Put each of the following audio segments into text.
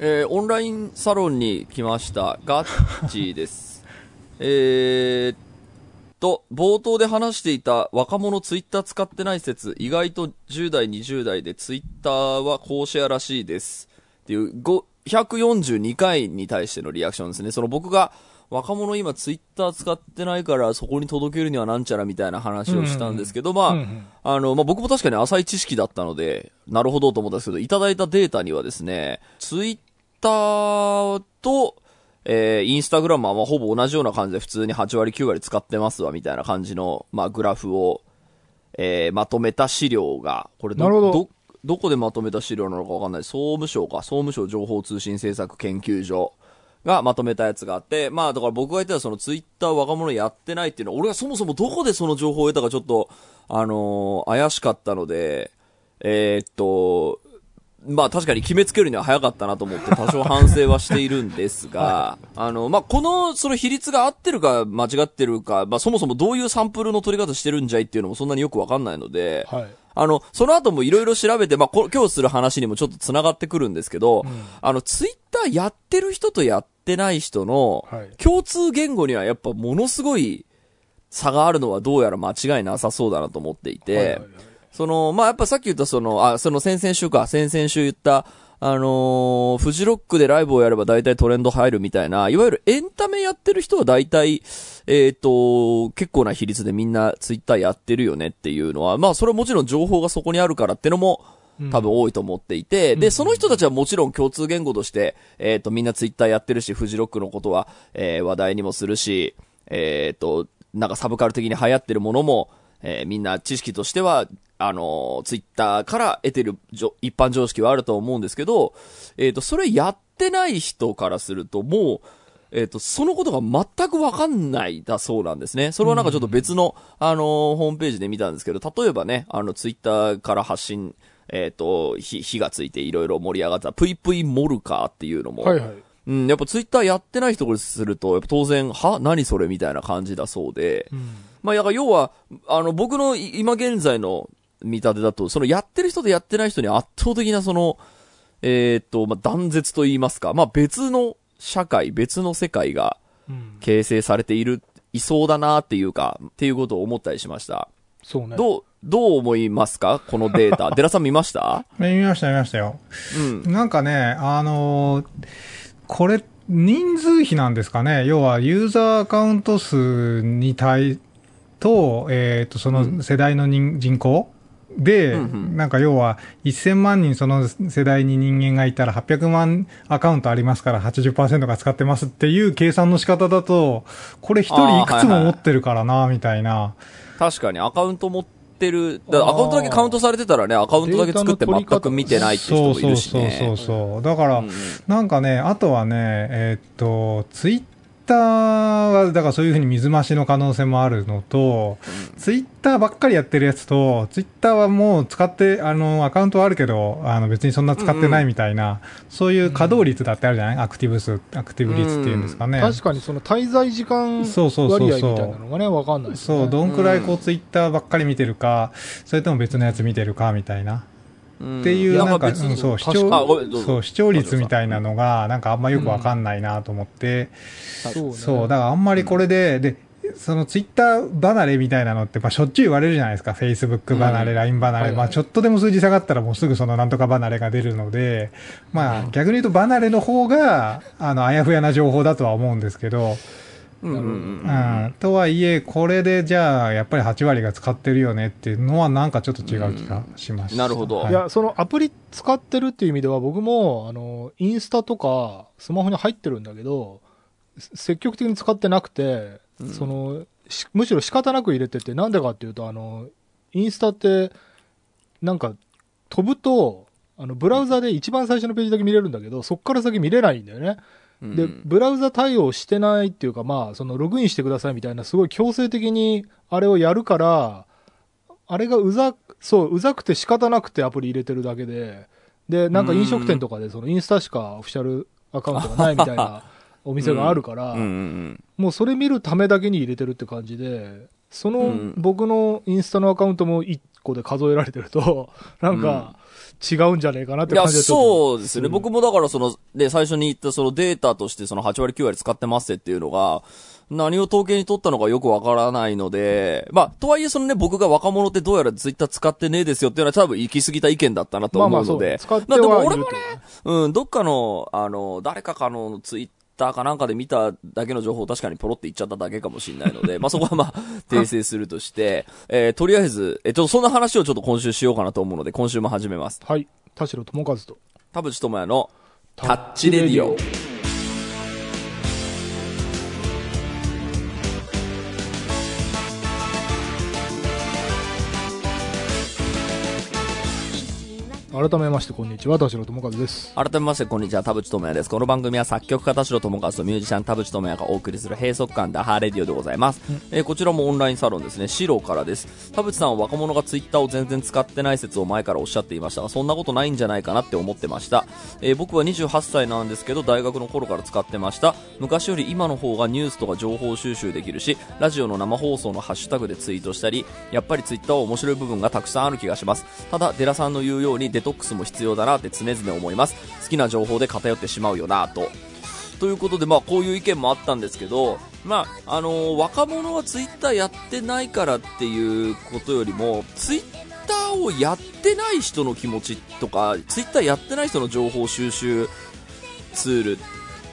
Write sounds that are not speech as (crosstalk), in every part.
えーオンラインサロンに来ました、ガッチーです。(laughs) えーっと、冒頭で話していた若者ツイッター使ってない説、意外と10代、20代でツイッターは公シェアらしいです。っていう、ご142回に対してのリアクションですね。その僕が、若者今ツイッター使ってないからそこに届けるにはなんちゃらみたいな話をしたんですけど、まあ、あの、まあ、僕も確かに浅い知識だったので、なるほどと思ったんですけど、いただいたデータにはですね、ツイッターと、えー、インスタグラムはまあほぼ同じような感じで普通に8割9割使ってますわ、みたいな感じの、まあ、グラフを、えー、まとめた資料が、これなるほどど、どこでまとめた資料なのかわかんない。総務省か、総務省情報通信政策研究所がまとめたやつがあって、まあだから僕が言ったらそのツイッター若者やってないっていうのは、俺がそもそもどこでその情報を得たかちょっと、あのー怪しかったので、えーっと、まあ確かに決めつけるには早かったなと思って多少反省はしているんですが、(laughs) あの、まあこの、その比率が合ってるか間違ってるか、まあそもそもどういうサンプルの取り方してるんじゃいっていうのもそんなによくわかんないので、はい。あの、その後もいろいろ調べて、まあ、こ今日する話にもちょっと繋がってくるんですけど、あの、ツイッターやってる人とやってない人のはい。共通言語にはやっぱものすごい差があるのはどうやら間違いなさそうだなと思っていて、はいはいはいその、まあ、やっぱさっき言ったその、あ、その先々週か、先々週言った、あのーフジロックでライブをやれば大体トレンド入るみたいな、いわゆるエンタメやってる人は大体、えっ、と、結構な比率でみんなツイッターやってるよねっていうのは、まあそれはもちろん情報がそこにあるからってのも、多分多いと思っていて、で、その人たちはもちろん共通言語として、えっ、と、みんなツイッターやってるし、フジロックのことは、えー話題にもするし、えっ、と、なんかサブカル的に流行ってるものも、えーみんな知識としては、あのツイッターから得てるじょ一般常識はあると思うんですけど、えっ、と、それやってない人からすると、もう、えっ、と、そのことが全くわかんないだそうなんですね。それはなんかちょっと別の、あのホームページで見たんですけど、例えばね、あの、ツイッターから発信、えっ、と、火、火がついていろいろ盛り上がった、ぷいぷいモルカーっていうのも、はいはい。うん、やっぱツイッターやってない人からすると、やっぱ当然、は何それみたいな感じだそうで、まあ、だから要は、あの、僕のい今現在の見立てだと、そのやってる人とやってない人に圧倒的なその、えーっと、まあ、断絶と言いますか、まあ、別の社会、別の世界がうん。形成されている、いそうだなっていうか、っていうことを思ったりしました。そうね。どう、どう思いますかこのデータ？(laughs) デラさん見ました？見ました、見ましたよ。うん。なんかね、あのーこれ、人数比なんですかね。要は、ユーザーアカウント数に対と、えっ、と、その世代の人,、人口で、なんか要は、1000万人その世代に人間がいたら800万アカウントありますから80%が使ってますっていう計算の仕方だと、これ一人いくつも持ってるからな、みたいな。確かにアカウント持ってる、アカウントだけカウントされてたらね、アカウントだけ作って全く見てないって人もいるしね。そうそうそうそう。だから、うんうんなんかね、あとはね、えーっと、ツイッターは、だからそういうふうに水増しの可能性もあるのと、ツイッターばっかりやってるやつと、ツイッターはもう使って、あの、アカウントはあるけど、あの、別にそんな使ってないみたいな、そういう稼働率だってあるじゃない？アクティブ数、アクティブ率っていうんですかね。確かにその滞在時間割合みたいなのがね、わかんないね。そう、どんくらいこうツイッターばっかり見てるか、それとも別のやつ見てるかみたいな。うんっていう、なんか、うんそう、視聴、そう、視聴率みたいなのが、なんかあんまよくわかんないなと思って、そうね。そう、だからあんまりこれで、で、そのツイッター離れみたいなのって、まあ、しょっちゅう言われるじゃないですか。Facebook 離れ、うん LINE 離れ。はいはい。まあ、ちょっとでも数字下がったらもうすぐそのなんとか離れが出るので、まあ、逆に言うと離れの方が、あの、あやふやな情報だとは思うんですけど、うんうんうんうん。とはいえ、これでじゃあ、やっぱり8割が使ってるよねっていうのは、なんかちょっと違う気がしました。なるほどはいいや、そのアプリ使ってるっていう意味では、僕も、あの、インスタとか、スマホに入ってるんだけど、せ積極的に使ってなくて、その、しむしろ仕方なく入れてて、なんでかっていうと、あの、インスタって、なんか、飛ぶと、あの、ブラウザで一番最初のページだけ見れるんだけど、そっから先見れないんだよね。うん。で、ブラウザ対応してないっていうか、まあ、そのログインしてくださいみたいな、すごい強制的にあれをやるから、あれがうざ、そう、うざくて仕方なくてアプリ入れてるだけで、で、なんか飲食店とかでそのインスタしかオフィシャルアカウントがないみたいなお店があるから、もうそれ見るためだけに入れてるって感じで、その、うん。僕のインスタのアカウントも1個で数えられてると、(laughs) なんか、違うんじゃねえかなっていや、感じでそうですね。ん。僕もだからその、で、最初に言ったそのデータとしてその8割9割使ってますっていうのが、何を統計に取ったのかよくわからないので、まあ、とはいえそのね、僕が若者ってどうやらツイッター使ってねえですよっていうのは多分行き過ぎた意見だったなとまあまあそう。思うので、使ってはいると。俺もね、うん、どっかの、あの、誰かかのツイッターかなんかで見ただけの情報を確かにポロって言っちゃっただけかもしれないので、(laughs) まあそこはまあ、訂正するとして、えーとりあえず、えっとそんな話をちょっと今週しようかなと思うので、今週も始めます。はい。田代智和と。田淵智也のタッチレディオ。改めまして、こんにちは。田代智和です。改めまして、こんにちは、田淵智也です。この番組は作曲家田代智和とミュージシャン田淵智也がお送りする閉塞感ダハーレディオでございます。えーこちらもオンラインサロンですね、シロからです。田淵さんは若者がツイッターを全然使ってない説を前からおっしゃっていましたが、そんなことないんじゃないかなって思ってました。えー僕は28歳なんですけど、大学の頃から使ってました。昔より今の方がニュースとか情報収集できるし、ラジオの生放送のハッシュタグでツイートしたり、やっぱりツイッターは面白い部分がたくさんある気がします。ただ、デラさんの言うようにデトックスも必要だなって常々思います。好きな情報で偏ってしまうよなと。ということで、まあ、こういう意見もあったんですけど、まあ、あのー若者はツイッターやってないからっていうことよりも、ツイッターをやってない人の気持ちとか、ツイッターやってない人の情報収集ツール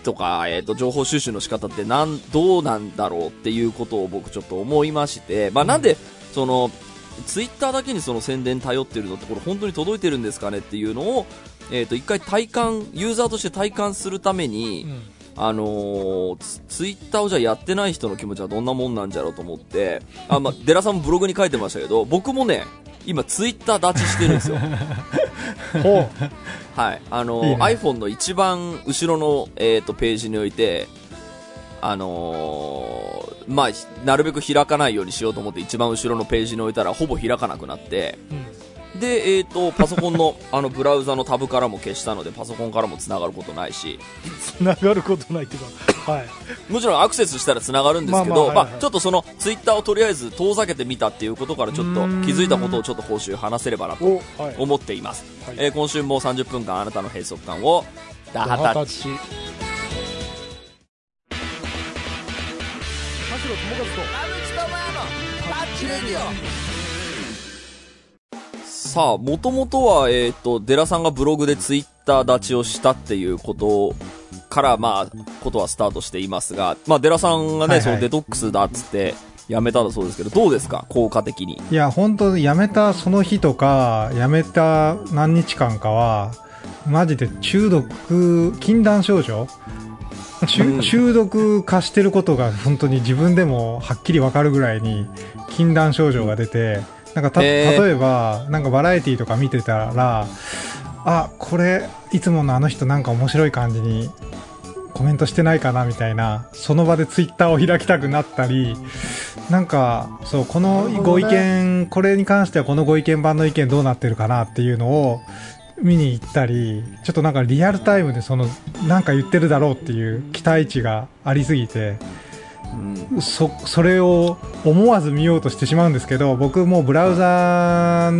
とか、えっ、と、情報収集の仕方ってなん、どうなんだろうっていうことを僕ちょっと思いまして、まあ、なんで、その、ツイッターだけにその宣伝頼ってるのってこれ本当に届いてるんですかねっていうのを、えっ、と、一回体感、ユーザーとして体感するために、うん。あのーツツイッターをじゃあやってない人の気持ちはどんなもんなんじゃろうと思って、あ、まあ、デラさんもブログに書いてましたけど、僕もね、今ツイッター立ちしてるんですよ。(laughs) ほはい。あのーいいね iPhone の一番後ろの、えっ、と、ページにおいて、あのーまあ、なるべく開かないようにしようと思って一番後ろのページに置いたらほぼ開かなくなって、う。うん。で、えっ、と、パソコンの、(laughs) あの、ブラウザのタブからも消したので、パソコンからも繋がることないし、繋がることないっていうか、はい。もちろんアクセスしたら繋がるんですけど、ちょっとその、ツイッターをとりあえず遠ざけてみたっていうことから、ちょっと気づいたことをちょっと報酬話せればなと。思っています。はいえー今週も30分間あなたの閉塞感を、ダハタッチ。さあ、もともとは、えっ、と、デラさんがブログでツイッター立ちをしたっていうことから、まあ、ことはスタートしていますが、まあ、デラさんがね、はいはいそのデトックスだっつって、やめたんだそうですけど、どうですか？効果的に。いや、本当辞めたその日とか、辞めた何日間かは、マジで中毒、禁断症状中毒化してることが本当に自分でもはっきりわかるぐらいに禁断症状が出て、なんか例えば、なんかバラエティとか見てたら、あ、これ、いつものあの人なんか面白い感じにコメントしてないかなみたいな、その場でツイッターを開きたくなったり、なんか、そう、このご意見、これに関してはこのご意見版の意見どうなってるかなっていうのを見に行ったり、ちょっとなんかリアルタイムでその、なんか言ってるだろうっていう期待値がありすぎて、うん。そ、それを思わず見ようとしてしまうんですけど、僕もうブラウザ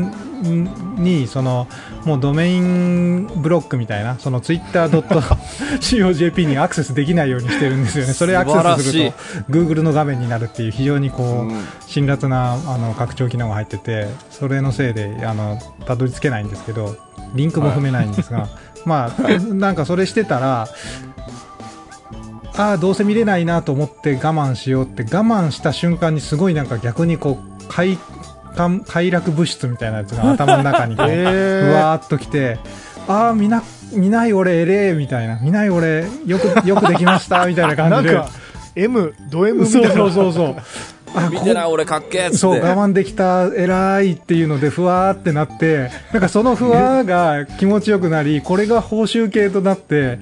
に、その、もうドメインブロックみたいな、その twitter.cojp (laughs) にアクセスできないようにしてるんですよね。それアクセスすると、Google の画面になるっていう非常にこう、うん。辛辣なあの拡張機能が入ってて、それのせいで、あの、たどり着けないんですけど、リンクも踏めないんですが、(laughs) まあ、なんかそれしてたら、ああ、どうせ見れないなと思って我慢しようって、我慢した瞬間にすごいなんか逆にこう、快感、快楽物質みたいなやつが頭の中にこう、へーうわーっときて、ああ、見な、見ない俺えれえみたいな、見ない俺よく、よくできましたみたいな感じで。なんか、M、ド M みたいな。そうそうそうそう。あ見てない俺かっけーっつって。そう、我慢できた、偉いっていうので、ふわーってなって、なんかそのふわーが気持ちよくなり、これが報酬系となって、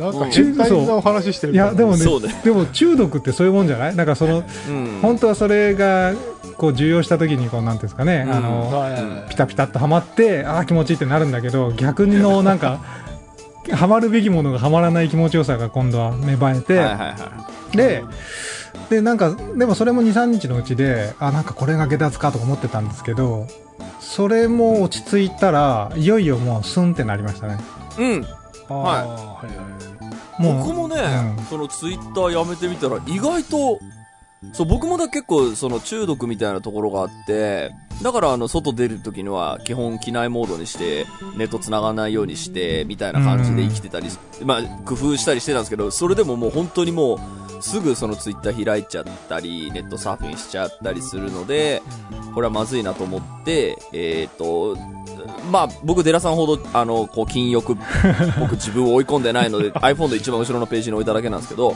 なんか変態なお話してるいや、でもね、でも中毒ってそういうもんじゃない？なんかその、うん。本当はそれが、こう、重要した時に、こう、なんていうんですかね、うんあの、はいはいはいピタピタっとはまって、ああ、気持ちいいってなるんだけど、逆にの、なんか、ハマるべきものがハマらない気持ちよさが今度は芽生えて、はいはいはで、で、なんか、でもそれも2、3日のうちで、あ、なんかこれが下脱かとか思ってたんですけど、それも落ち着いたら、いよいよもうスンってなりましたね。い。うん。はいはい。もう僕もね、うんそのツイッターやめてみたら意外と、そう、僕もだ結構その中毒みたいなところがあって、だからあの、外出る時には基本機内モードにして、ネット繋がないようにして、みたいな感じで生きてたり、まあ、工夫したりしてたんですけど、それでももう本当にもう、すぐそのツイッター開いちゃったり、ネットサーフィンしちゃったりするので、これはまずいなと思って、えっ、と、まあ、僕、デラさんほど、あの、こう、禁欲、(laughs) 僕自分を追い込んでないので、iPhone の一番後ろのページに置いただけなんですけど、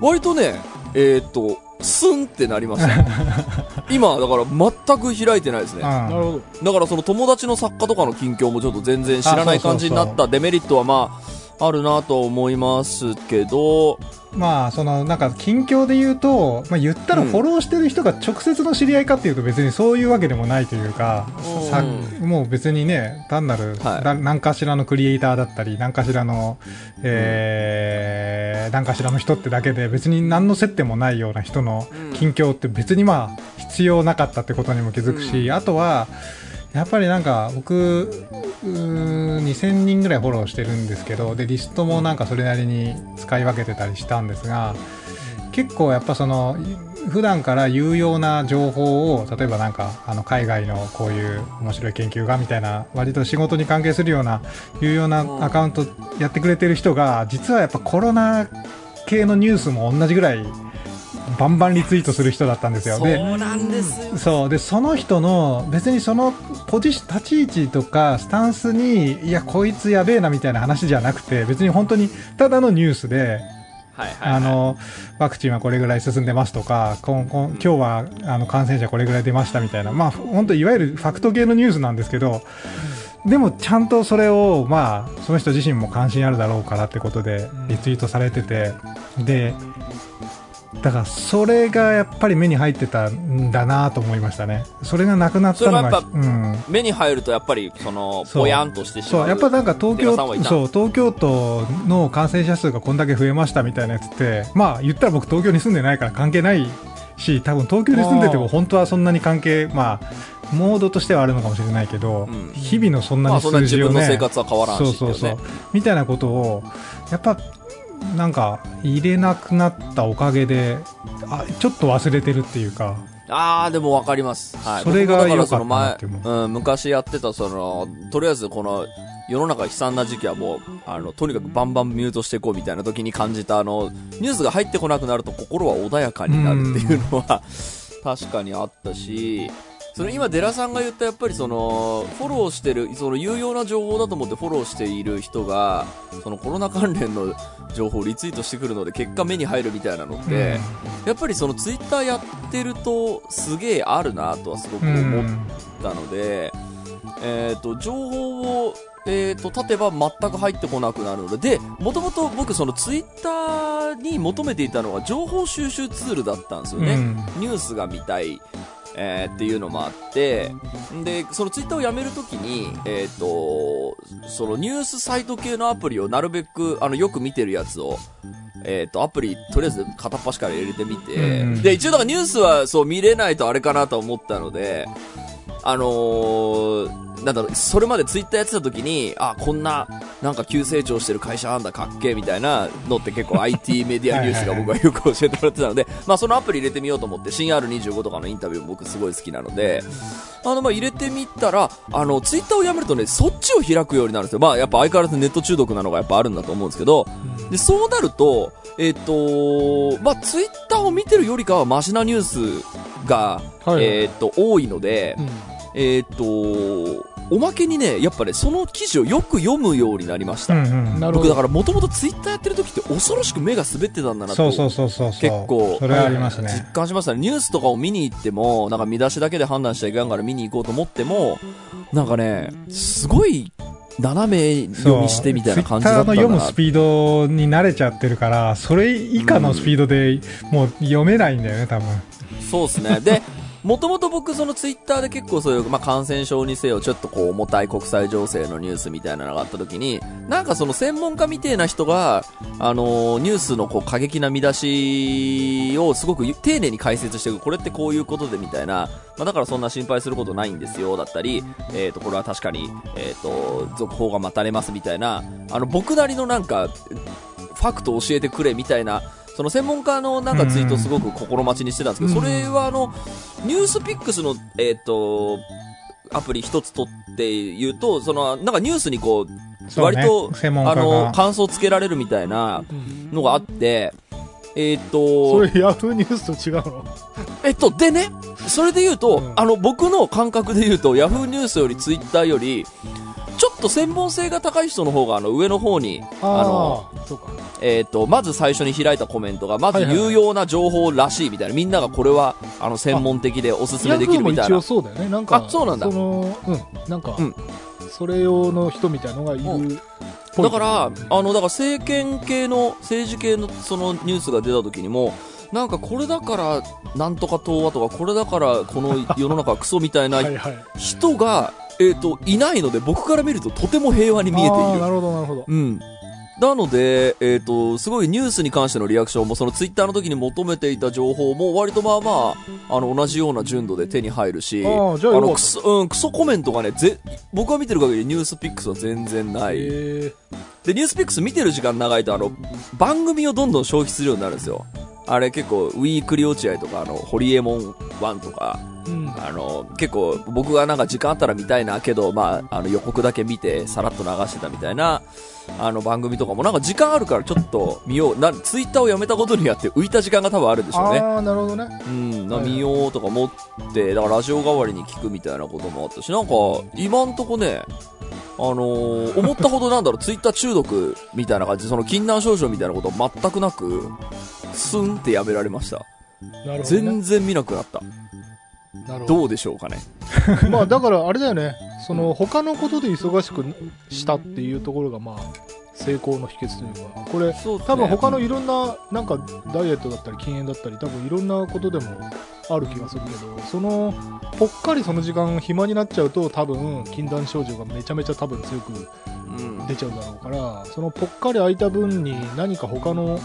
割とね、えっ、と、スンってなりました。(laughs) 今、だから全く開いてないですね。うんなるほど。だからその友達の作家とかの近況もちょっと全然知らない感じになったデメリットはまあ、あるなと思いますけど、まあ、その、なんか、近況で言うと、まあ、言ったらうんフォローしてる人が直接の知り合いかっていうと別にそういうわけでもないというか、うん。さもう別にね、単なる、はい。だ何かしらのクリエイターだったり、何かしらの、えー、何かしらの人ってだけで別に何の接点もないような人のうん。近況って別にまあ、必要なかったってことにも気づくし、あとは、やっぱりなんか僕、うー2000人ぐらいフォローしてるんですけど、で、リストもなんかそれなりに使い分けてたりしたんですが、結構やっぱその、普段から有用な情報を、例えばなんか、あの、海外のこういう面白い研究がみたいな、割と仕事に関係するような、有用なアカウントやってくれてる人が、実はやっぱコロナ系のニュースも同じぐらい、バンバンリツイートする人だったんですよ。で、そうなんですよ。そう。で、その人の、別にそのポジ立ち位置とか、スタンスに、いや、こいつやべえなみたいな話じゃなくて、別に本当に、ただのニュースで、はいはい、はい。あの、ワクチンはこれぐらい進んでますとか、こんこん今日は、あの、感染者これぐらい出ましたみたいな、まあ、本当いわゆるファクト系のニュースなんですけど、でも、ちゃんとそれを、まあ、その人自身も関心あるだろうからってことで、リツイートされてて、で、だから、それがやっぱり目に入ってたんだなと思いましたね。それがなくなったのが、うん。目に入るとやっぱり、その、ぼやんとしてしまう。そう、やっぱなんか東京そう、東京都の感染者数がこんだけ増えましたみたいなやつって、まあ言ったら僕東京に住んでないから関係ないし、多分東京に住んでても本当はそんなに関係、まあ、モードとしてはあるのかもしれないけど、うん日々のそんなにまあそんな数字をね、自分の生活は変わらんしそうそうそう。みたいなことを、やっぱ、なんか、入れなくなったおかげで、あ、ちょっと忘れてるっていうか、ああ、でもわかります。はい。それが良かったうん、昔やってた、その、とりあえずこの、世の中悲惨な時期はもう、あの、とにかくバンバンミュートしていこうみたいな時に感じた、あの、ニュースが入ってこなくなると心は穏やかになるっていうのは、確かにあったし、その今、デラさんが言ったやっぱりその、フォローしてる、その有用な情報だと思ってフォローしている人が、そのコロナ関連の情報をリツイートしてくるので、結果目に入るみたいなのって、やっぱりそのツイッターやってると、すげえあるなとはすごくうん、思ったので、えっ、と、情報を、えっ、と、立てば全く入ってこなくなるので、で、もともと僕そのツイッターに求めていたのは情報収集ツールだったんですよね。うんニュースが見たい。えーっていうのもあって、で、そのツイッターをやめるときに、えっ、と、そのニュースサイト系のアプリをなるべく、あの、よく見てるやつを、えっ、と、アプリ、とりあえず片っ端から入れてみて、うん。で、一応だからニュースはそう見れないとあれかなと思ったので、あのーなんだろう、それまでツイッターやってた時に、あ、こんな、なんか急成長してる会社なんだ、かっけえみたいなのって結構 IT メディアニュースが僕はよく教えてもらってたので、(laughs) まあそのアプリ入れてみようと思って、新 R25 とかのインタビューも僕すごい好きなので、あの、まあ入れてみたら、あの、ツイッターをやめるとね、そっちを開くようになるんですよ。まあやっぱ相変わらずネット中毒なのがやっぱあるんだと思うんですけど、で、そうなると、えっ、と、まあツイッターを見てるよりかはマシなニュースが、はいはいえっ、と、多いので、うんえっ、と、おまけにね、やっぱね、その記事をよく読むようになりました。うんうん。僕だからもともとツイッターやってる時って恐ろしく目が滑ってたんだなと。そうそうそうそう。結構それはあります実ね。感しましたね。ニュースとかを見に行っても、なんか見出しだけで判断しちゃいかんから見に行こうと思っても、なんかね、すごい斜め読みしてみたいな感じだったんだなツイッターの読むスピードに慣れちゃってるから、それ以下のスピードでもう読めないんだよね、多分。そうですね。で、もともと僕そのツイッターで結構そういう、まあ、感染症にせよ、ちょっとこう重たい国際情勢のニュースみたいなのがあった時に、なんかその専門家みてえな人が、あのーニュースのこう過激な見出しをすごく丁寧に解説していく、これってこういうことでみたいな、まあ、だからそんな心配することないんですよ、だったり、えっ、と、これは確かに、えっ、と、続報が待たれますみたいな、あの、僕なりのなんか、ファクト教えてくれみたいな、その専門家のなんかツイートをすごく心待ちにしてたんですけど、うん。それはあの、ニュースピックスの、えっ、と、アプリ一つ取って言うと、その、なんかニュースにこう、そうね。割と、専門家が。あの、感想つけられるみたいなのがあって、えっ、と、それヤフーニュースと違うの？えっと、でね、それで言うと、うん。あの、僕の感覚で言うと、ヤフーニュースよりツイッターより、ちょっと専門性が高い人の方が、あの、上の方に、あの、そうか。えっ、と、まず最初に開いたコメントが、まず有用な情報らしいみたいな、みんながこれは、あの、専門的でおすすめできるみたいな。そうだよね。なんか、あそうなんだその、うん、なんか、うんそれ用の人みたいのがいるっぽいだから、あの、だから政権系の、政治系のそのニュースが出た時にも、なんかこれだから、なんとか党はとか、これだから、この世の中はクソみたいな。(laughs) 人が、えっ、と、いないので、僕から見るととても平和に見えている。なるほど、なるほど。うん。なので、えっ、と、すごいニュースに関してのリアクションも、そのツイッターの時に求めていた情報も、割とまあまあ、あの、同じような純度で手に入るし、あの、っクソ、うん、クソコメントがね、ぜ、僕が見てる限りニュースピックスは全然た。ない。えで、ニュースピックス見てる時間長いと、あの、番組をどんどん消費するようになるんですよ。あれ結構、ウィークリー落合とか、あの、ホリエモン1とか、ー、うん。あの、結構、僕がなんか時間あったら見たいな、けど、まあ、あの予告だけ見て、さらっと流してたみたいな、あの番組とかも、なんか時間あるからちょっと見よう。な、ツイッターをやめたことによって浮いた時間が多分あるんでしょうね。ああ、なるほどね。うん、なはい見ようとか思って、だからラジオ代わりに聞くみたいなこともあったし、なんか、今んとこね、あのー思ったほどなんだろう、(laughs) ツイッター中毒みたいな感じで、その禁断症状みたいなことは全くなく、スンってやめられました。なるほど、ね。全然見なくなった。ど。どうでしょうかね。(laughs) まあだからあれだよね、その他のことで忙しくしたっていうところがまあ成功の秘訣というか、これね多分他のいろんななんかダイエットだったり禁煙だったり多分いろんなことでもある気がするけど、そのぽっかりその時間暇になっちゃうと多分禁断症状がめちゃめちゃ多分強くうん。出ちゃうだろうから、そのぽっかり空いた分に何か他の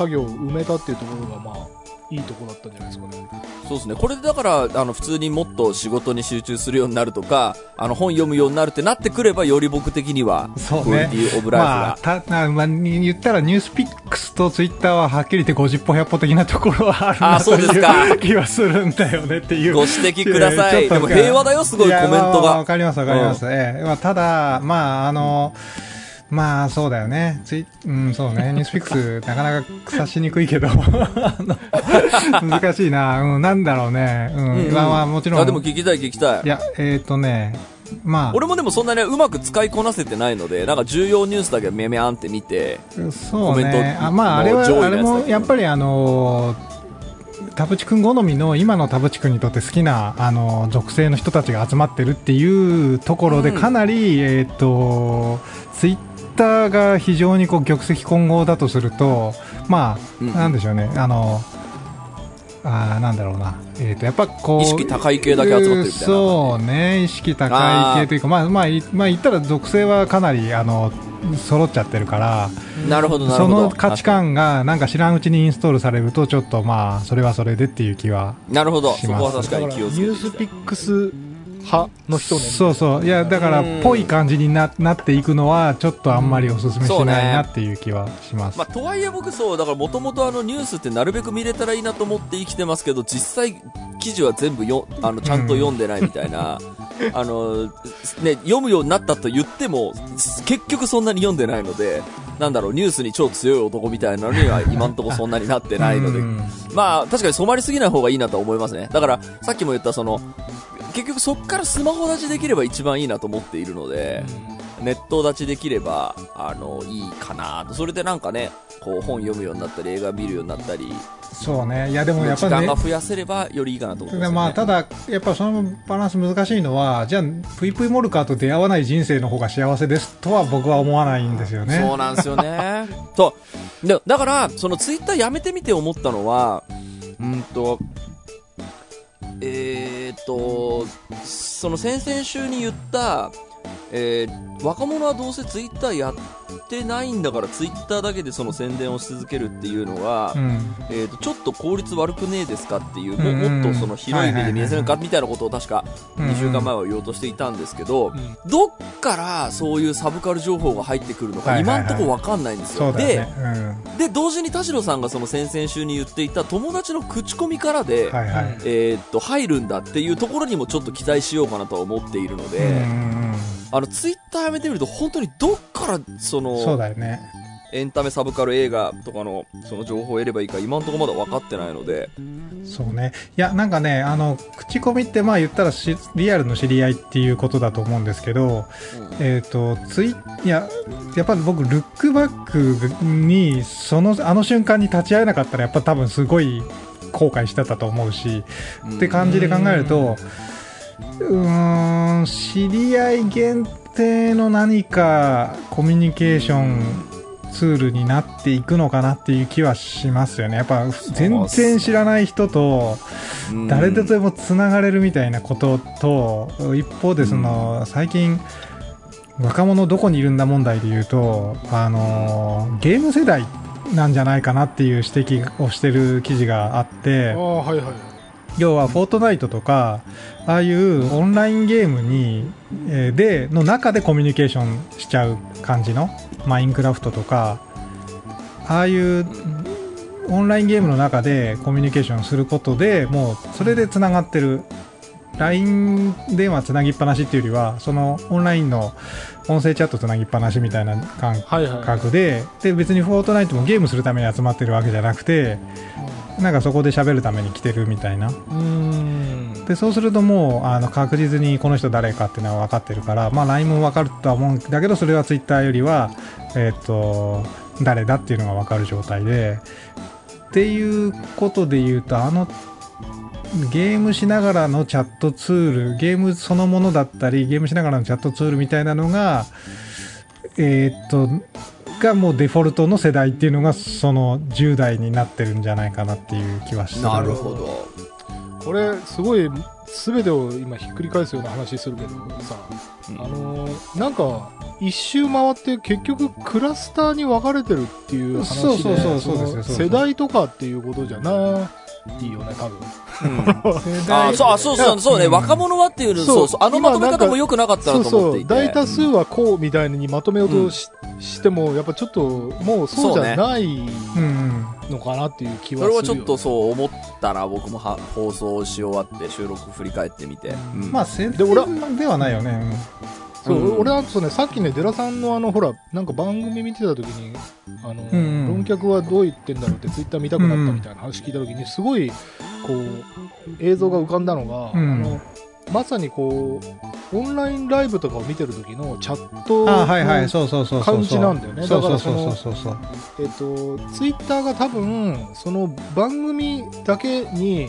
作業を埋めたっていうところがまあいいとこだったんじゃないですかね。そうですね。これでだから、あの、普通にもっと仕事に集中するようになるとか、あの、本読むようになるってなってくれば、より僕的には、そうねクオリティオブライフが。まあ、たなまあ、に言ったらニュースピックスとツイッターははっきり言って50歩100歩的なところはあるあなとそうですか気はするんだよねっていう。ご指摘ください。でも平和だよ、すごいコメントやまあまあわが。かりますわかります。ええまあ、ただ、まあ、あの、まあ、そうだよね。ツイうん、そうね。ニュースピックス、なかなか刺しにくいけど、(laughs) 難しいな。うん、なんだろうね。うん。うんうんまあまあ、もちろん。あ、でも聞きたい聞きたいい。や、えっ、とね、まあ、俺もでもそんなにうまく使いこなせてないので、なんか重要ニュースだけメメアンって見て、そうコメンね。トあまあ、あれは、あれも、やっぱりあの田淵くん好みの今の田淵くんにとって好きなあの属性の人たちが集まってるっていうところでうん。かなり、えっ、とツイッターが非常にこう玉石混合だとするとまあ、うん。なんでしょうね。あのあーなんだろうな、えー、とやっぱこう意識高い系だけ集まってるみたいなそうね意識高い系というかまあまあいまあ言ったら属性はかなりあの揃っちゃってるからなるほど、なるそほど。の価値観がなんか知らんうちにインストールされるとちょっとまあそれはそれでっていう気はなるほど。しますそこは確かに気をつけて。ュースピックス派の人ね。そうそう。いやだからうんぽい感じにななっていくのはちょっとあんまりおすすめしないなっていう気はします、まあ、とはいえ僕そう、だからもともとあのニュースってなるべく見れたらいいなと思って生きてますけど、実際記事は全部よ、あの、ちゃんと読んでないみたいな、(laughs) あの、ね、読むようになったと言っても、結局そんなに読んでないので、なんだろう、ニュースに超強い男みたいなのには今んとこそんなになってないので。う、ん。まあ、確かに染まりすぎない方がいいなと思いますね。だから、さっきも言ったその、結局そっからスマホ立ちできれば一番いいなと思っているので、ネット立ちできれば、あの、いいかなと。それでなんかね、こう本読むようになったり、映画見るようになったり、そうねいやでもやっ時間ぱりねが増やせればよりいいかなと思います、ね。でまあ、ただ、やっぱそのバランス難しいのは、じゃあ、ぷいぷいモルカーと出会わない人生の方が幸せですとは僕は思わないんですよね。そうなんですよね。(laughs) そう。でだから、そのツイッターやめてみて思ったのは、うんと、えーっと、その先々週に言った、えー若者はどうせツイッターやってないんだからツイッターだけでその宣伝をし続けるっていうのが、うん。えー、とちょっと効率悪くねえですかっていう、うんうんももっとその広い目で見えせんかみたいなことを確かうん2週間前は言おうとしていたんですけど、うんどっからそういうサブカル情報が入ってくるのか、今んとこわかんないんですよ。で、で、同時に田代さんがその先々週に言っていた友達の口コミからで、うん。はいはい。えーっと、入るんだっていうところにもちょっと期待しようかなとは思っているので、あの、ツイッターやめてみると本当にどっからその、そうだよね。エンタメサブカル映画とかのその情報を得ればいいか今のところまだ分かってないので、そうね。いや、なんかね、あの、口コミってまあ言ったらしリアルの知り合いっていうことだと思うんですけど、えっ、と、ツイいや、やっぱり僕、ルックバックに、その、あの瞬間に立ち会えなかったら、やっぱ多分すごい後悔してたと思うし、うんって感じで考えると、うーん、知り合い限定の何かコミュニケーションツールになっていくのかなっていう気はしますよね。やっぱ全然知らない人とうん誰とでもつながれるみたいなことと、一方でその、最近、若者どこにいるんだ問題で言うと、あの、ゲーム世代なんじゃないかなっていう指摘をしてる記事があってはいはい。要はフォートナイトとかああいうオンラインゲームに、えーでの中でコミュニケーションしちゃう感じのマインクラフトとかああいうオンラインゲームの中でコミュニケーションすることでもうそれでつながってる LINE 電話つなぎっぱなしっていうよりはそのオンラインの音声チャットつなぎっぱなしみたいな感はいはい。覚でで別にフォートナイトもゲームするために集まってるわけじゃなくてなんかそこで喋るために来てるみたいな。でそうするともうあの確実にこの人誰かっていうのは分かってるから、まあ、LINE も分かるとは思うんだけどそれは Twitter よりは、えっと誰だっていうのが分かる状態でっていうことで言うとあのゲームしながらのチャットツールゲームそのものだったりゲームしながらのチャットツールみたいなのがえっとがもうデフォルトの世代っていうのがその10代になってるんじゃないかなっていう気はするなる。ほど。これ、すごい、すべてを今ひっくり返すような話するけどさ、うん。あのーなんか、一周回って結局クラスターに分かれてるっていう話で、そうそうそうそうのですよ。そうです世代とかっていうことじゃないいよね、多分。(laughs) 世代。あそうあそうそうそうね、うん若者はっていうのそう。そうそうあのまとめ方も良くなかったなと思っていて。そう、大多数はこうみたいにまとめようとし,、しても、やっぱちょっと、もうそうじゃないのかなっていう気はするよ、それはちょっとそう思ったら僕もは放送し終わって収録振り返って。みて、うん。まあ、世で俺代ではないよね。そう、うん俺はそうね、さっきね、デラさんのあの、ほら、なんか番組見てた時に、あの、うんうん。論客はどう言ってんだろうってツイッター見たくなったみたいな話聞いた時に、すごい、こう、映像が浮かんだのが、うん。あの、まさにこう、オンラインライブとかを見てる時のチャットの。感じなんだよねそうそうだからそのそうそうそう。えっと、ツイッターが多分、その番組だけに、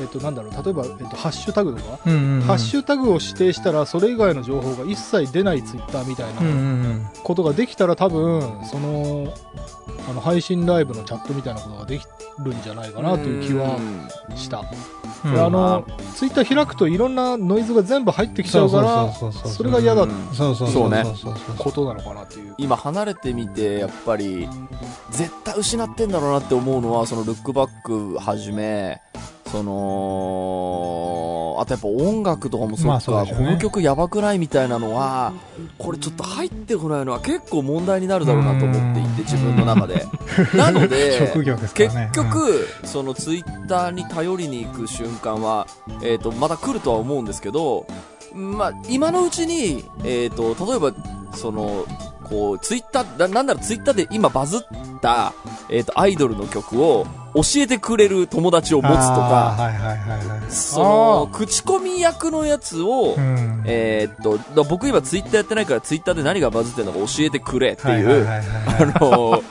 えっと、なんだろう、例えば、えっと、ハッシュタグとか、うんうんうん、ハッシュタグを指定したら、それ以外の情報が一切出ないツイッターみたいなうんうんうん。ことができたら、多分、その、あの、配信ライブのチャットみたいなことができるんじゃないかなという気はした。うんあの、ツイッター開くといろんなノイズが全部入ってきちゃうから、それが嫌だうんそうそうそうねそうそうそうことなのかなっていう。今離れてみてやっぱり絶対失ってんだろうなって思うのはそのルックバックはじめそのあとやっぱ音楽とかもそっか、まあそうねこの曲やばくないみたいなのはこれちょっと入ってこないのは結構問題になるだろうなと思っていて自分の中で (laughs) なのででね。結局、そのツイッターに頼りに行く瞬間は、えっ、と、また来るとは思うんですけど、まあ、今のうちに、えっ、と、例えば、その、こう、ツイッター、ななんならツイッターで今バズった、えっ、と、アイドルの曲を教えてくれる友達をうん、持つとか、はいはいはいはい。その、口コミ役のやつを、うん。えっと、僕今ツイッターやってないからツイッターで何がバズってるのか教えてくれっていう、あの、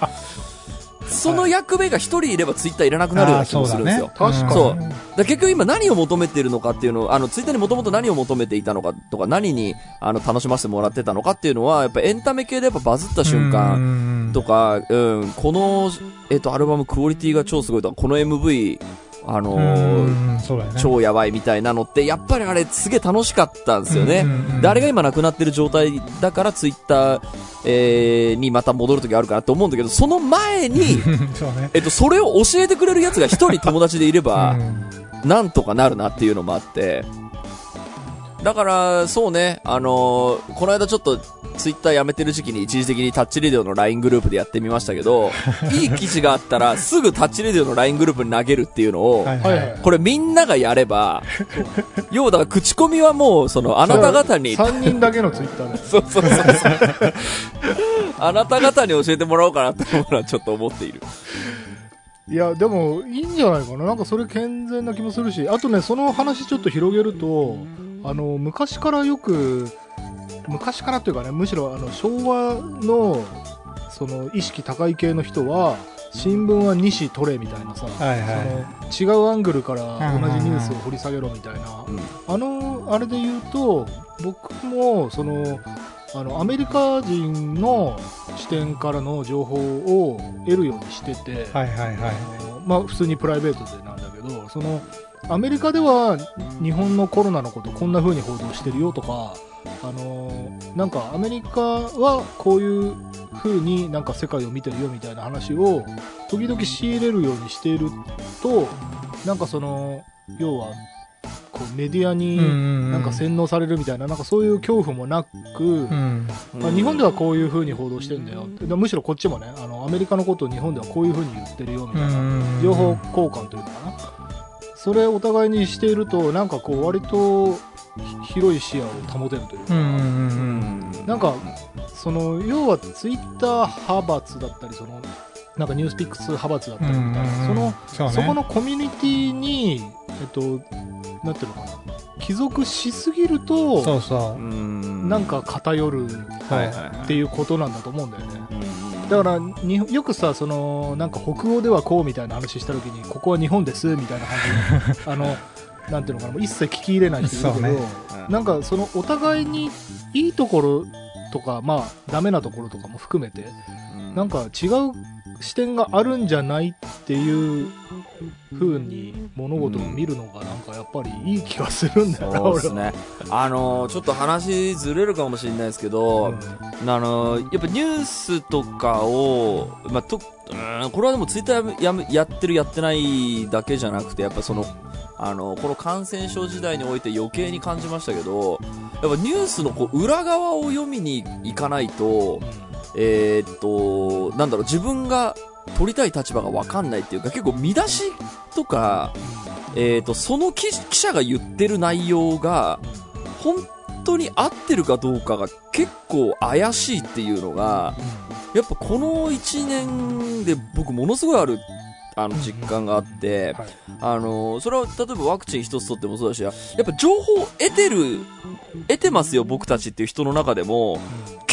その役目が一人いればツイッターいらなくなるような気もするんですよ。そうだね。確かに。そう。だ結局今何を求めているのかっていうのを、あの、ツイッターにもともと何を求めていたのかとか、何に、あの、楽しませてもらってたのかっていうのは、やっぱエンタメ系でやっぱバズった瞬間間とか、うん、この、えっと、アルバムクオリティが超すごいとか、この MV、あのうーね。超やばいみたいなのって、やっぱりあれすげえ楽しかったんですよね。で、あれが今なくなってる状態だから、ツイッター、えーにまた戻るときあるかなと思うんだけど、その前に、(laughs) ね。えっと、それを教えてくれるやつが一人友達でいれば、うんなんとかなるなっていうのもあって、だから、そうね、あのーこの間ちょっと、ツイッターやめてる時期に一時的にタッチレディオの LINE グループでやってみましたけど、(laughs) いい記事があったら、すぐタッチレディオの LINE グループに投げるっていうのを、はいはいはい。これみんながやれば、要はだから口コミはもう、その、あなた方に、3人だけのツイッターで。(laughs) そうそうそうそう。あなた方に教えてもらおうかなって思うのはちょっと思っている。いや、でも、いいんじゃないかな。なんかそれ健全な気もするし、あとね、その話ちょっと広げると、あの、昔からよく、昔からっていうかね、むしろあの、昭和の、その、意識高い系の人は、新聞は2紙取れみたいなさ、はいはい。その違うアングルから同じニュースを掘り下げろみたいな、うんあの、あれで言うと、僕も、その、あの、アメリカ人の視点からの情報を得るようにしてて、はいはいはい。あのまあ、普通にプライベートでなんだけど、その、アメリカでは日本のコロナのことこんな風に報道してるよとか、あのなんかアメリカはこういう風になんか世界を見てるよみたいな話を時々仕入れるようにしていると、なんかその、要は、こうメディアになんか洗脳されるみたいな、なんかそういう恐怖もなく、うん。まあ、日本ではこういう風に報道してんだよ、でむしろこっちもねあのアメリカのことを日本ではこういう風に言ってるよみたいな、情報交換というのかなそれをお互いにしているとなんかこう割とひ広い視野を保てるというか、なんかその要はツイッター派閥だったりそのなんかニュースピックス派閥だったりみたいな、そのそうね。そこのコミュニティにえっとなんていうのかな。帰属しすぎるとそうそう。う。んなんか偏るっていうことなんだと思うんだよね。うんだからによくさそのなんか北欧ではこうみたいな話した時にここは日本ですみたいな感じ。で (laughs) あのなんていうのかな一切聞き入れない人いるけど、そうね。なんかそのお互いにいいところとかまあダメなところとかも含めてなんか違う視点があるんじゃないっていう風に物事を見るのがなんかやっぱりいい気がするんだよな、そうです。ね。あのーちょっと話ずれるかもしれないですけど、うんあのーやっぱニュースとかを、まあ、と、うんこれはでもツイッターやめやってるやってないだけじゃなくて、やっぱその、あのこの感染症時代において余計に感じましたけど、やっぱニュースのこう裏側を読みに行かないと、えーっと、なんだろう、自分が取りたい立場がわかんないっていうか、結構見出しとか、えーっと、その記者が言ってる内容が、本当に合ってるかどうかが結構怪しいっていうのが、やっぱこの1年で僕ものすごいある、あの実感があって、あの、それは例えばワクチン一つ取ってもそうだし、やっぱ情報を得てる、得てますよ僕たちっていう人の中でも、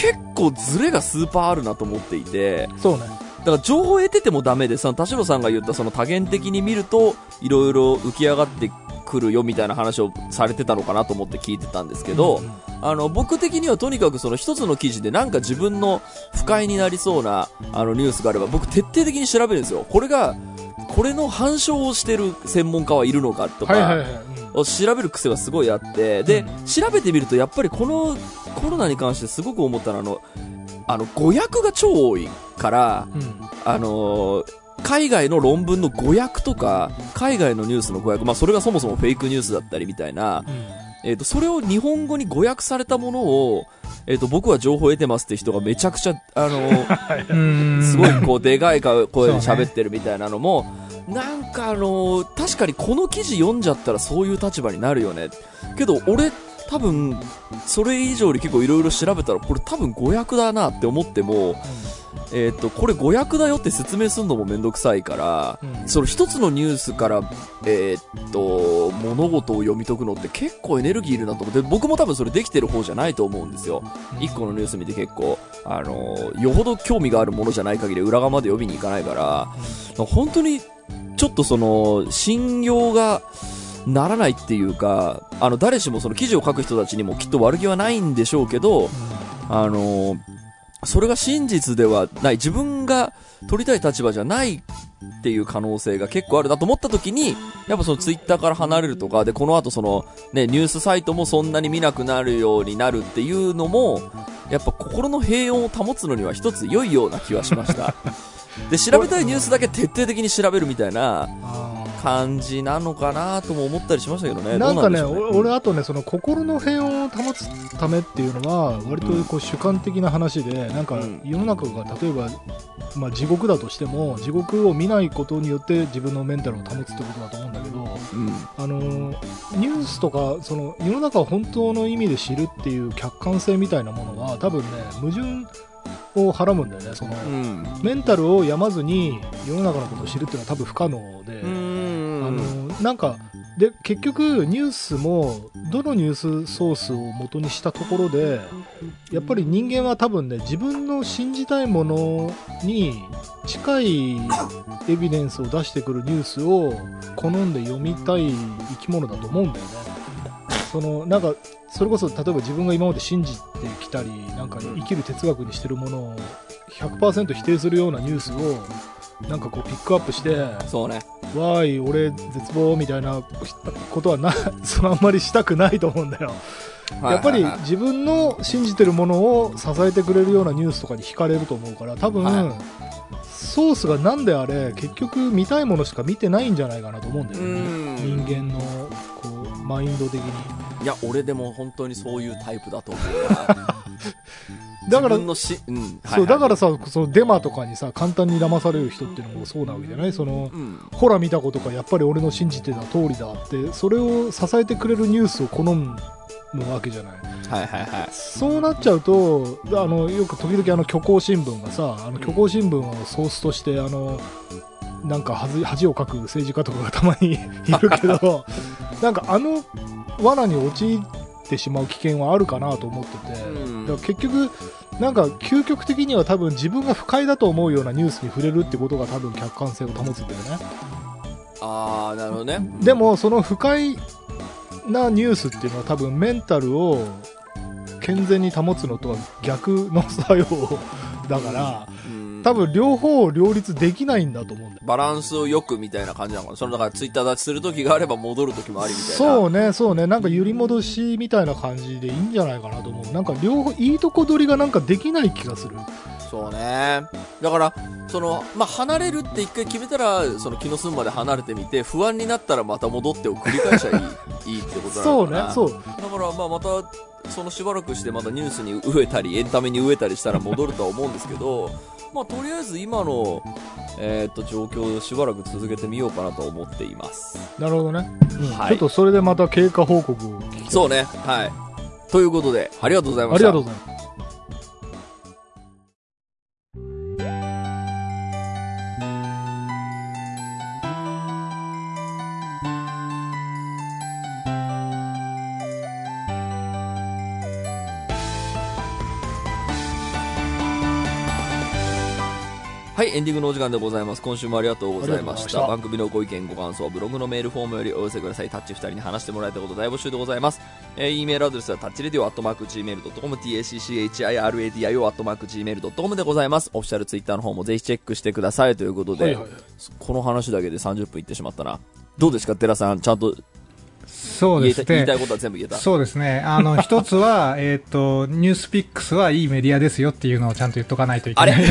結構ズレがスーパーあるなと思っていて、そうね。だから情報を得ててもダメで、その田代さんが言ったその多元的に見ると、いろいろ浮き上がってくるよみたいな話をされてたのかなと思って聞いてたんですけど、あの、僕的にはとにかくその一つの記事でなんか自分の不快になりそうな、あのニュースがあれば、僕徹底的に調べるんですよ。これが、これの反証をしてる専門家はいるのかとか、はいはいはい。うんを調べる癖がすごいあって、で、調べてみるとやっぱりこのコロナに関してすごく思ったのは、あの、あの、誤訳が超多いから、うん。あのー海外の論文の誤訳とか、海外のニュースの誤訳、まあそれがそもそもフェイクニュースだったりみたいな、えっ、と、それを日本語に誤訳されたものを、えっ、と、僕は情報を得てますって人がめちゃくちゃ、あのー (laughs) すごいこう、でかい声で喋ってるみたいなのも、なんかあのー確かにこの記事読んじゃったらそういう立場になるよね。けど俺、多分、それ以上に結構いろいろ調べたら、これ多分誤訳だなって思っても、えっ、と、これ誤訳だよって説明するのもめんどくさいから、うん。その一つのニュースから、えーっと、物事を読み解くのって結構エネルギーいるなと思って、僕も多分それできてる方じゃないと思うんですよ。一個のニュース見て結構、あの、よほど興味があるものじゃない限り裏側まで読みに行かないから、本当に、ちょっとその、信用が、ならないっていうか、あの、誰しもその記事を書く人たちにもきっと悪気はないんでしょうけど、あの、それが真実ではない。自分が取りたい立場じゃないっていう可能性が結構あるなと思った時に、やっぱそのツイッターから離れるとか、で、この後その、ね、ニュースサイトもそんなに見なくなるようになるっていうのも、やっぱ心の平穏を保つのには一つ良いような気はしました。(laughs) で、調べたいニュースだけ徹底的に調べるみたいな感じなのかなとも思ったりしましたけどね。なんかね、どうでしょう俺俺あとね、その心の平穏を保つためっていうのは、割とこう主観的な話で、なんかうん世の中が例えば、まあ、地獄だとしても、地獄を見ないことによって自分のメンタルを保つってことだと思うんだけど、うん。あのニュースとかその世の中を本当の意味で知るっていう客観性みたいなものは多分ね矛盾をはらむんだよねその、うん。メンタルを病まずに世の中のことを知るっていうのは多分不可能で、うあん。のなんかで結局ニュースもどのニュースソースを元にしたところでやっぱり人間は多分ね自分の信じたいものに近いエビデンスを出してくるニュースを好んで読みたい生き物だと思うんだよね。そのなんかそれこそ例えば自分が今まで信じてきたりなんか生きる哲学にしてるものを100%否定するようなニュースをなんかこうピックアップしてそうね。わーい、俺、絶望みたいなことはな、(laughs) そのあんまりしたくないと思うんだよ。やっぱり自分の信じてるものを支えてくれるようなニュースとかに惹かれると思うから、多分、はソースが何であれ、結局見たいものしか見てないんじゃないかなと思うんだようね。ん。人間の、マインド的に。いや、俺でも本当にそういうタイプだと思うな。だからのし、うん。そう、だからさ、さ、そのデマとかにさ、簡単に騙される人っていうのもそうなわけじゃない？その、うん。ほら見たことかやっぱり俺の信じてた通りだってそれを支えてくれるニュースを好むわけじゃない？はいはいはい。そうなっちゃうとあのよく時々あの虚構新聞がさあの虚構新聞をソースとしてあのなんか恥恥をかく政治家とかがたまにいるけど (laughs) なんかあの罠に陥ってしまう危険はあるかなと思ってて、うん。だから結局なんか究極的には多分自分が不快だと思うようなニュースに触れるってことが多分客観性を保つんだよね。あー、なるほどね。でもその不快なニュースっていうのは多分メンタルを健全に保つのとは逆の作用だからうん多分両方を両立できないんだと思うんだよバランスをよくみたいな感じなのかな。そのだからツイッター立ちする時があれば戻る時もありみたいな。そうねそうねなんか揺り戻しみたいな感じでいいんじゃないかなと思うなんか両方いいとこ取りがなんかできない気がするそうね。だから、その、まあ、離れるって一回決めたら、その気の済むまで離れてみて、不安になったらまた戻ってを繰り返しゃいい、(laughs) いいってことなそうのかな。ねそうだから、まあ、また、そのしばらくしてまたニュースに飢えたり、エンタメに飢えたりしたら戻るとは思うんですけど、まあ、とりあえず今の、えーっと、状況をしばらく続けてみようかなと思っています。なるほどね、うんはいちょっとそれでまた経過報告をそうね。はい。ということで、ありがとうございまあした。りがとうございますエンディングのお時間でございます。今週もありがとうございまし。ありがとうございましたた番組のご意見、ご感想はブログのメールフォームよりお寄せください。タッチ2人に話してもらいたいこと大募集でございます。えー、E メールアドレスはタッチレディオアットマーク Gmail.com、tacchiradio アットマーク Gmail.com でございます。オフィシャルツイッターの方もぜひチェックしてくださいということで、はいはいはいこの話だけで30分いってしまったな。どうですか、寺さん。ちゃんとそうです言えた言いたいね。ことは全部言えた。そうですね。あの、(laughs) 一つは、えっと、ニュースピックスはいいメディアですよっていうのをちゃんと言っとかないといけあない。れ？(laughs)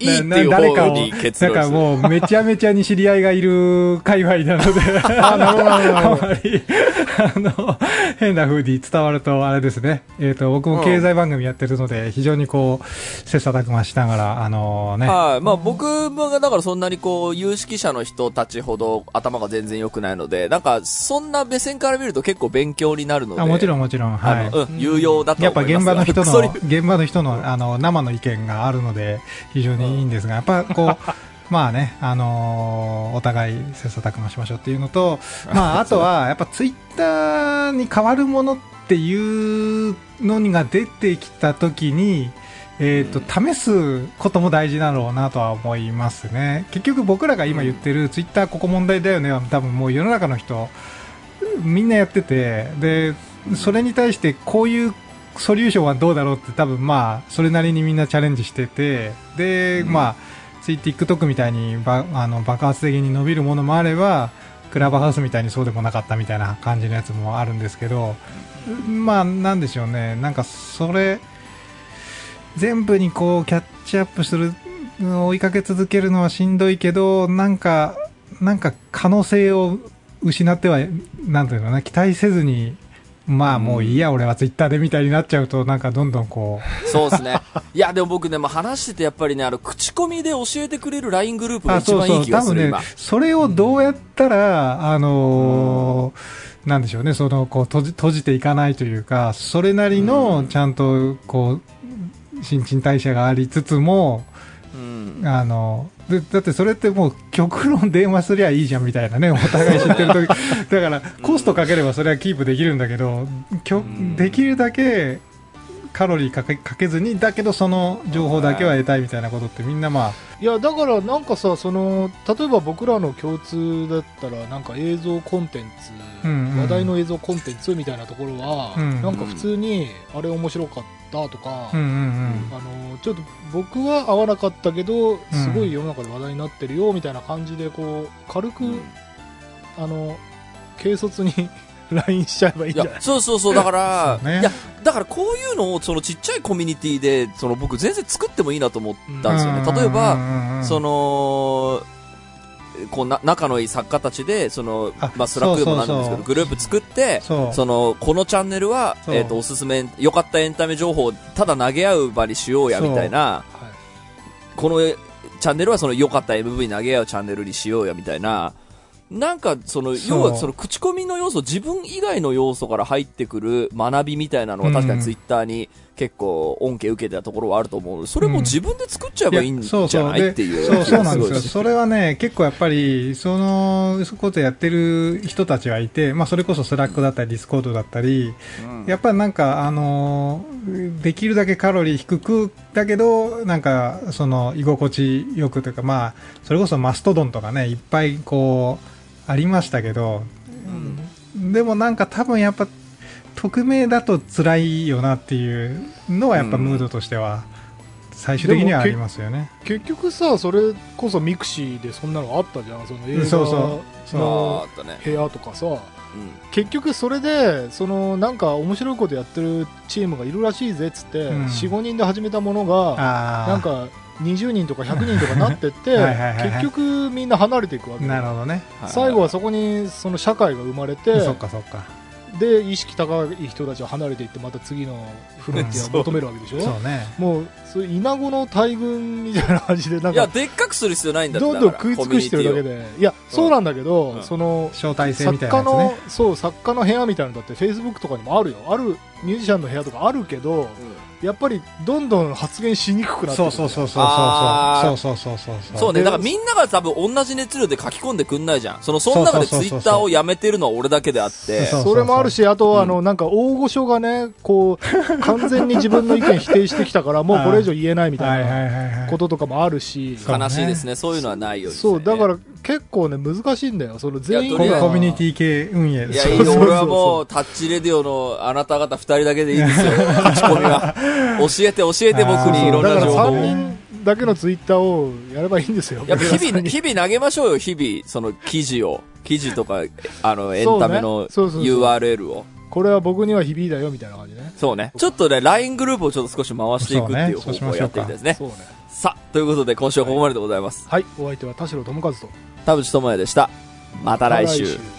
いいっていう誰かを、なんか。もうめちゃめちゃに知り合いがいる界隈なので、(laughs) あなるほどあまり、あの、変な風に伝わるとあれですね。えっ、と、僕も経済番組やってるので、非常にこう、切磋琢磨しながら、あのね、はい。まあ僕もだからそんなにこう、有識者の人たちほど頭が全然良くないので、なんかそんな目線から見ると結構勉強になるので。あもちろんもちろん、はい。うん、有用だとやっぱ思います現場の人の、(laughs) 現場の人の、あの、生の意見があるので、非常にいいんですが、やっぱこう、まあね、あのーお互い切磋琢磨しましょうっていうのと、まあ、あとは、やっぱツイッターに変わるものっていうのが出てきたときに、えっ、と、試すことも大事だろうなとは思いますね。結局僕らが今言ってるツイッターここ問題だよねは多分もう世の中の人、みんなやってて、で、それに対してこういうソリューションはどうだろうって多分まあ、それなりにみんなチャレンジしてて、で、うん。まあ、つい TikTok みたいにばあの爆発的に伸びるものもあれば、クラブハウスみたいにそうでもなかったみたいな感じのやつもあるんですけど、まあ、なんでしょうね、なんかそれ、全部にこうキャッチアップする、追いかけ続けるのはしんどいけど、なんか、なんか可能性を失っては、なんていうのかな、期待せずに、まあもういいや、俺はツイッターでみたいになっちゃうと、なんかどんどんこそうですね。いや、でも僕ね、まあ、話しててやっぱりね、あの、口コミで教えてくれる LINE グループう、が一番いい気がする、多分ね今。、それをどうやったら、あのーなんでしょうね、その、こう閉じ、閉じていかないというか、それなりの、ちゃんと、こう、新陳代謝がありつつも、うん。あの、でだってそれってもう極論電話すりゃいいじゃんみたいなね、お互い知ってるとき。(laughs) だから、コストかければそれはキープできるんだけど、きょんできるだけカロリーかけかけずに、だけどその情報だけは得たいみたいなことってみんなまあ、い。やだからなんかさその例えば僕らの共通だったらなんか映像コンテンツ、うんうん。話題の映像コンテンツみたいなところは、うんなんか普通にあれ面白かったとか、うんうんうん。あのちょっと僕は合わなかったけどすごい世の中で話題になってるよみたいな感じでこう軽く、あの軽率に LINE しちゃえばいいんじゃない、そうそうそう、だから、ね。いや、だからこういうのを、そのちっちゃいコミュニティで、その僕全然作ってもいいなと思ったんですよね。例えば、ばそ、の、こうな仲のいい作家たちで、その、あまあ、スラックでもなんですけど、グループ作って、その、このチャンネルは、えっ、と、おすすめ、良かったエンタメ情報をただ投げ合う場にしようや、みたいな、はい。このチャンネルはその良かった MV 投げ合うチャンネルにしようや、みたいな、なんか、その、要は、その、口コミの要素、自分以外の要素から入ってくる学びみたいなのは、うん。確かにツイッターに結構恩恵受けてたところはあると思う。ので、それも自分で作っちゃえばいいんじゃないっていう。そうそうなんですよ。すそれはね、結構やっぱり、その、そういうことやってる人たちはいて、まあそれこそスラックだったりディスコードだったり、やっぱりなんか、あのーできるだけカロリー低く、だけど、なんか、その、居心地よくというか、まあ、それこそマストドンとかね、いっぱいこう、ありましたけど、でもなんか多分やっぱ、匿名だと辛いよなっていうのはやっぱムードとしては、最終的にはありますよね。結局さそれこそミクシーでそんなのあったじゃん。その映画のーあったね。部屋とかさ。うん。結局それでそのなんか面白いことやってるチームがいるらしいぜっつって、うん。45人で始めたものが。なんか20人とか100人とかなってって (laughs) 結局みんな離れていくわけなるほどね。最後はそこにその社会が生まれてそっかそっか。で意識高い人たちは離れていってまた次のフロンティアを求めるわけでしょ？そうね。もうそういうイナゴの大群みたいな感じでなんいや、かでっかくする必要ないんだどんどん食い尽くしてるだけで。でいやそうなんだけど、うんその招待制みた作家の。そう作家の部屋みたいなのだってフェイスブックとかにもあるよあるミュージシャンの部屋とかあるけどやっぱりどんどん発言しにくくなってそうるそうそうそうそう。そうそうそうそうそう。ね、でだからみんなが多分同じ熱量で書き込んでくんないじゃん。その、その中でツイッターをやめてるのは俺だけであって。それもあるし、あと、うん。あの、なんか、大御所がね、こう、完全に自分の意見否定してきたから、(laughs) もうこれ以上言えないみたいな。こととかもあるし、悲しいですね。そういうのはないように、そう、だから結構ね、難しいんだよ。その全員コミュニティ系運営いや、俺はもう、タッチレディオのあなた方二人だけでいいですよ。口コミは。教えて教えて僕にいろんだから3な情報を。人だけのツイッターをやればいいんですよ。やっぱ日々、日々投げましょうよ、日々、その記事を。記事とか、あの、エンタメの URL を。これは僕には響いたよみたいな感じね。そうね。ちょっとね、LINE グループをちょっと少し回していくっていうそうね方法をやっていきたいですね。そうね。さあ、ということで今週はここまででございます。はい、お相手は田代智和と。田淵智也でした。また来週。